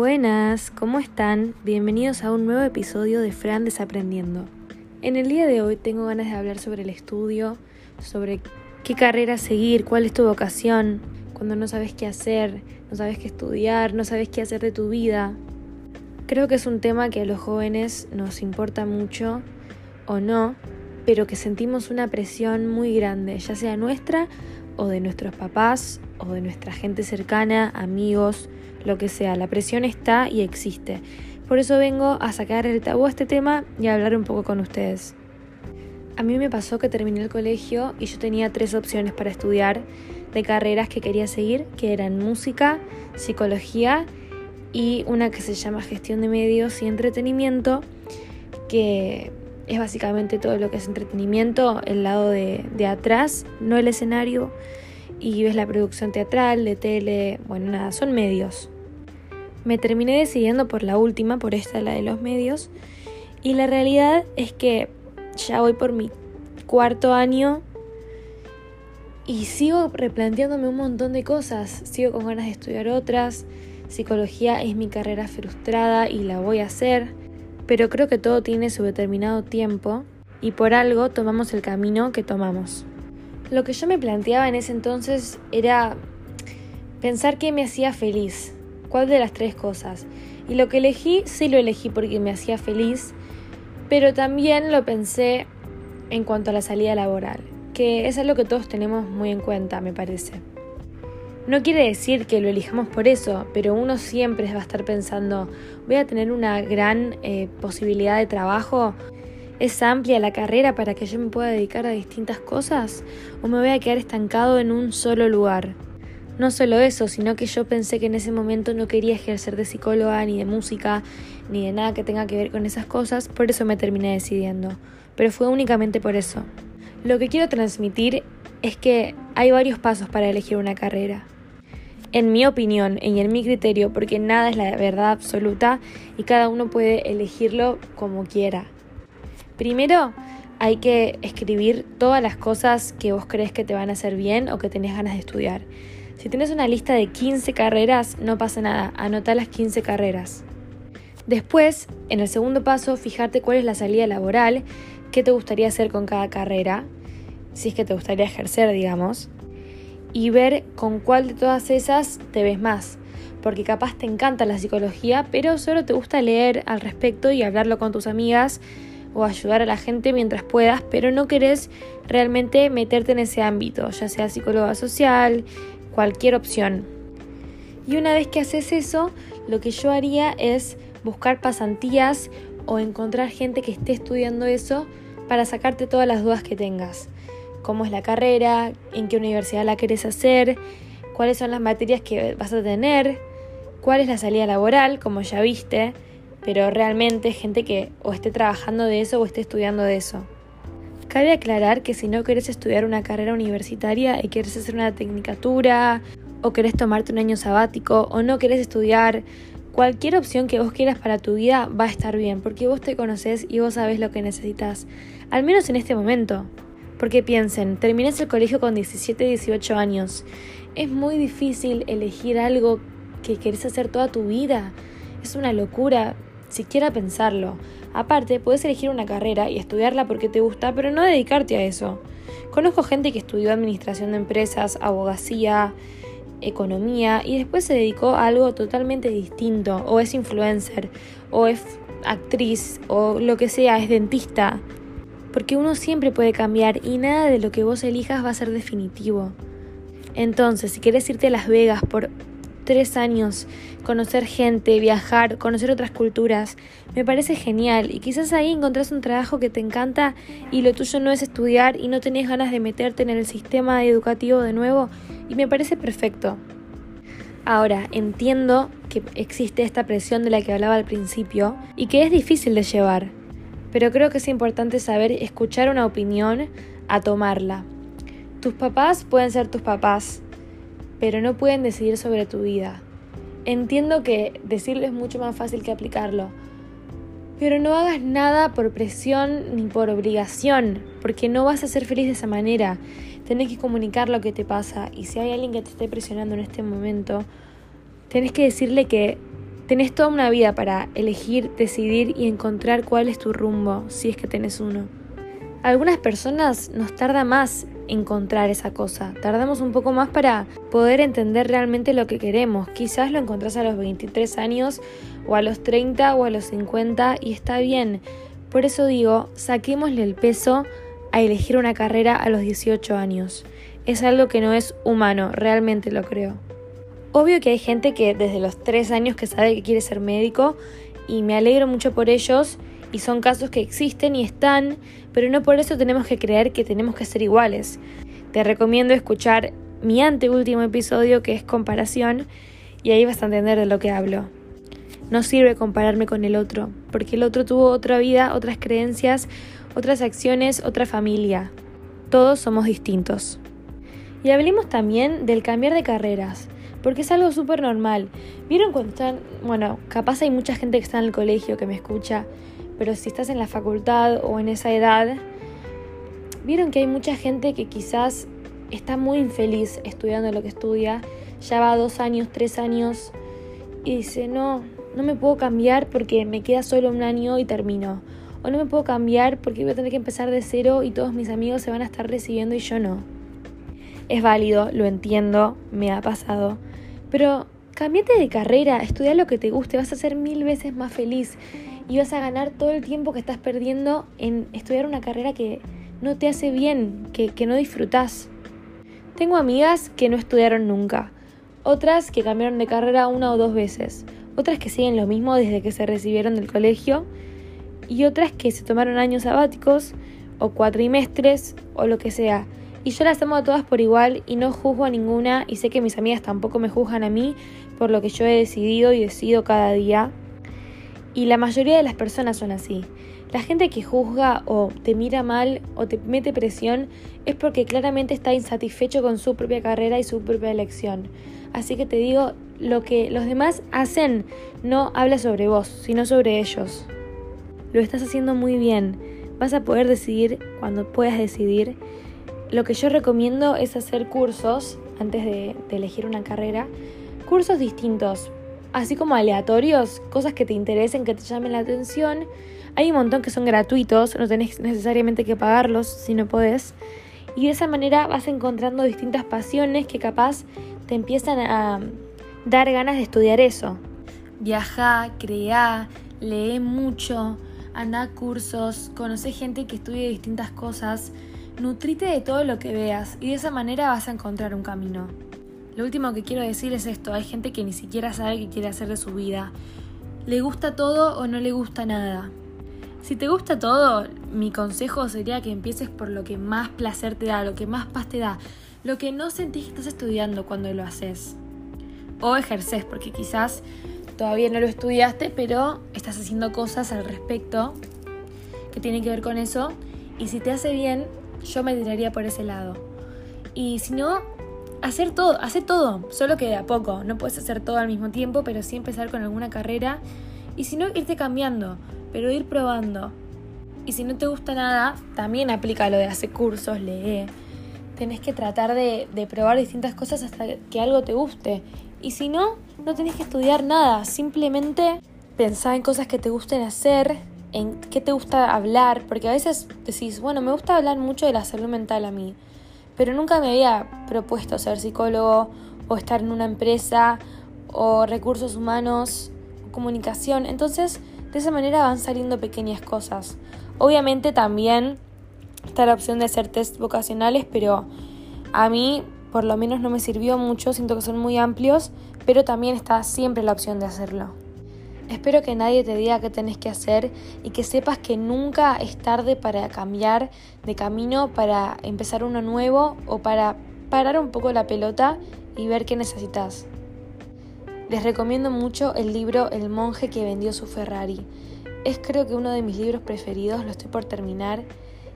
Buenas, ¿cómo están? Bienvenidos a un nuevo episodio de Fran Desaprendiendo. En el día de hoy tengo ganas de hablar sobre el estudio, sobre qué carrera seguir, cuál es tu vocación, cuando no sabes qué hacer, no sabes qué estudiar, no sabes qué hacer de tu vida. Creo que es un tema que a los jóvenes nos importa mucho o no, pero que sentimos una presión muy grande, ya sea nuestra o de nuestros papás o de nuestra gente cercana, amigos, lo que sea. La presión está y existe. Por eso vengo a sacar el tabú a este tema y a hablar un poco con ustedes. A mí me pasó que terminé el colegio y yo tenía tres opciones para estudiar de carreras que quería seguir, que eran música, psicología y una que se llama gestión de medios y entretenimiento, que es básicamente todo lo que es entretenimiento, el lado de, de atrás, no el escenario, y ves la producción teatral, de tele, bueno, nada, son medios. Me terminé decidiendo por la última, por esta, la de los medios, y la realidad es que ya voy por mi cuarto año y sigo replanteándome un montón de cosas, sigo con ganas de estudiar otras, psicología es mi carrera frustrada y la voy a hacer, pero creo que todo tiene su determinado tiempo y por algo tomamos el camino que tomamos. Lo que yo me planteaba en ese entonces era pensar qué me hacía feliz, cuál de las tres cosas. Y lo que elegí, sí lo elegí porque me hacía feliz, pero también lo pensé en cuanto a la salida laboral, que es algo que todos tenemos muy en cuenta, me parece. No quiere decir que lo elijamos por eso, pero uno siempre va a estar pensando, voy a tener una gran eh, posibilidad de trabajo ¿Es amplia la carrera para que yo me pueda dedicar a distintas cosas? ¿O me voy a quedar estancado en un solo lugar? No solo eso, sino que yo pensé que en ese momento no quería ejercer de psicóloga, ni de música, ni de nada que tenga que ver con esas cosas, por eso me terminé decidiendo. Pero fue únicamente por eso. Lo que quiero transmitir es que hay varios pasos para elegir una carrera. En mi opinión y en mi criterio, porque nada es la verdad absoluta y cada uno puede elegirlo como quiera. Primero, hay que escribir todas las cosas que vos crees que te van a hacer bien o que tenés ganas de estudiar. Si tienes una lista de 15 carreras, no pasa nada, anota las 15 carreras. Después, en el segundo paso, fijarte cuál es la salida laboral, qué te gustaría hacer con cada carrera, si es que te gustaría ejercer, digamos, y ver con cuál de todas esas te ves más. Porque capaz te encanta la psicología, pero solo te gusta leer al respecto y hablarlo con tus amigas o ayudar a la gente mientras puedas, pero no querés realmente meterte en ese ámbito, ya sea psicóloga social, cualquier opción. Y una vez que haces eso, lo que yo haría es buscar pasantías o encontrar gente que esté estudiando eso para sacarte todas las dudas que tengas. Cómo es la carrera, en qué universidad la querés hacer, cuáles son las materias que vas a tener, cuál es la salida laboral, como ya viste, pero realmente gente que o esté trabajando de eso o esté estudiando de eso. Cabe aclarar que si no querés estudiar una carrera universitaria y querés hacer una tecnicatura o querés tomarte un año sabático o no querés estudiar, cualquier opción que vos quieras para tu vida va a estar bien porque vos te conoces y vos sabés lo que necesitas, al menos en este momento. Porque piensen, terminás el colegio con 17, 18 años. Es muy difícil elegir algo que querés hacer toda tu vida. Es una locura siquiera pensarlo. Aparte, puedes elegir una carrera y estudiarla porque te gusta, pero no dedicarte a eso. Conozco gente que estudió administración de empresas, abogacía, economía y después se dedicó a algo totalmente distinto, o es influencer, o es actriz, o lo que sea, es dentista. Porque uno siempre puede cambiar y nada de lo que vos elijas va a ser definitivo. Entonces, si quieres irte a Las Vegas por tres años, conocer gente, viajar, conocer otras culturas. Me parece genial y quizás ahí encontrás un trabajo que te encanta y lo tuyo no es estudiar y no tenés ganas de meterte en el sistema educativo de nuevo y me parece perfecto. Ahora, entiendo que existe esta presión de la que hablaba al principio y que es difícil de llevar, pero creo que es importante saber escuchar una opinión a tomarla. Tus papás pueden ser tus papás, pero no pueden decidir sobre tu vida. Entiendo que decirlo es mucho más fácil que aplicarlo, pero no hagas nada por presión ni por obligación, porque no vas a ser feliz de esa manera. Tenés que comunicar lo que te pasa y si hay alguien que te esté presionando en este momento, tenés que decirle que Tenés toda una vida para elegir, decidir y encontrar cuál es tu rumbo, si es que tenés uno. algunas personas nos tarda más encontrar esa cosa. Tardamos un poco más para poder entender realmente lo que queremos. Quizás lo encontrás a los 23 años o a los 30 o a los 50 y está bien. Por eso digo, saquémosle el peso a elegir una carrera a los 18 años. Es algo que no es humano, realmente lo creo. Obvio que hay gente que desde los 3 años que sabe que quiere ser médico y me alegro mucho por ellos y son casos que existen y están, pero no por eso tenemos que creer que tenemos que ser iguales. Te recomiendo escuchar mi anteúltimo episodio que es comparación y ahí vas a entender de lo que hablo. No sirve compararme con el otro, porque el otro tuvo otra vida, otras creencias, otras acciones, otra familia. Todos somos distintos. Y hablemos también del cambiar de carreras, porque es algo súper normal. ¿Vieron cuando están, bueno, capaz hay mucha gente que está en el colegio que me escucha pero si estás en la facultad o en esa edad, vieron que hay mucha gente que quizás está muy infeliz estudiando lo que estudia, ya va dos años, tres años, y dice, no, no me puedo cambiar porque me queda solo un año y termino. O no me puedo cambiar porque voy a tener que empezar de cero y todos mis amigos se van a estar recibiendo y yo no. Es válido, lo entiendo, me ha pasado. Pero cambiate de carrera, estudia lo que te guste, vas a ser mil veces más feliz y vas a ganar todo el tiempo que estás perdiendo en estudiar una carrera que no te hace bien, que, que no disfrutás. Tengo amigas que no estudiaron nunca, otras que cambiaron de carrera una o dos veces, otras que siguen lo mismo desde que se recibieron del colegio y otras que se tomaron años sabáticos o cuatrimestres o lo que sea. Y yo las amo a todas por igual y no juzgo a ninguna y sé que mis amigas tampoco me juzgan a mí por lo que yo he decidido y decido cada día. Y la mayoría de las personas son así. La gente que juzga o te mira mal o te mete presión es porque claramente está insatisfecho con su propia carrera y su propia elección. Así que te digo, lo que los demás hacen no habla sobre vos, sino sobre ellos. Lo estás haciendo muy bien. Vas a poder decidir cuando puedas decidir. Lo que yo recomiendo es hacer cursos antes de, elegir una carrera. Cursos distintos, así como aleatorios, cosas que te interesen, que te llamen la atención. Hay un montón que son gratuitos, no tenés necesariamente que pagarlos si no podés. Y de esa manera vas encontrando distintas pasiones que capaz te empiezan a dar ganas de estudiar eso. Viaja, crea, lee mucho, anda a cursos, conoce gente que estudie distintas cosas, nutrite de todo lo que veas y de esa manera vas a encontrar un camino. Lo último que quiero decir es esto, hay gente que ni siquiera sabe qué quiere hacer de su vida. ¿Le gusta todo o no le gusta nada? Si te gusta todo, mi consejo sería que empieces por lo que más placer te da, lo que más paz te da, lo que no sentís que estás estudiando cuando lo haces. O ejerces, porque quizás todavía no lo estudiaste, pero estás haciendo cosas al respecto que tienen que ver con eso. Y si te hace bien, yo me tiraría por ese lado. Y si no, hacer todo, hacer todo, solo que a poco. No puedes hacer todo al mismo tiempo, pero sí empezar con alguna carrera. Y si no, irte cambiando, pero ir probando. Y si no te gusta nada, también aplica lo de hacer cursos, lee. Tenés que tratar de, de probar distintas cosas hasta que algo te guste. Y si no, no tenés que estudiar nada. Simplemente pensá en cosas que te gusten hacer, en qué te gusta hablar. Porque a veces decís, bueno, me gusta hablar mucho de la salud mental a mí pero nunca me había propuesto ser psicólogo o estar en una empresa o recursos humanos o comunicación. Entonces, de esa manera van saliendo pequeñas cosas. Obviamente también está la opción de hacer test vocacionales, pero a mí por lo menos no me sirvió mucho, siento que son muy amplios, pero también está siempre la opción de hacerlo. Espero que nadie te diga qué tenés que hacer y que sepas que nunca es tarde para cambiar de camino, para empezar uno nuevo o para parar un poco la pelota y ver qué necesitas. Les recomiendo mucho el libro El monje que vendió su Ferrari. Es creo que uno de mis libros preferidos, lo estoy por terminar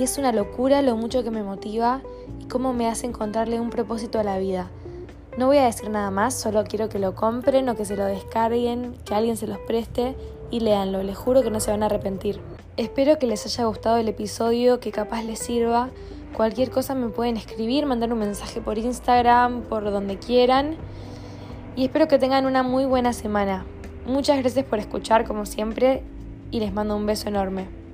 y es una locura lo mucho que me motiva y cómo me hace encontrarle un propósito a la vida. No voy a decir nada más, solo quiero que lo compren o que se lo descarguen, que alguien se los preste y léanlo, les juro que no se van a arrepentir. Espero que les haya gustado el episodio, que capaz les sirva. Cualquier cosa me pueden escribir, mandar un mensaje por Instagram, por donde quieran. Y espero que tengan una muy buena semana. Muchas gracias por escuchar como siempre y les mando un beso enorme.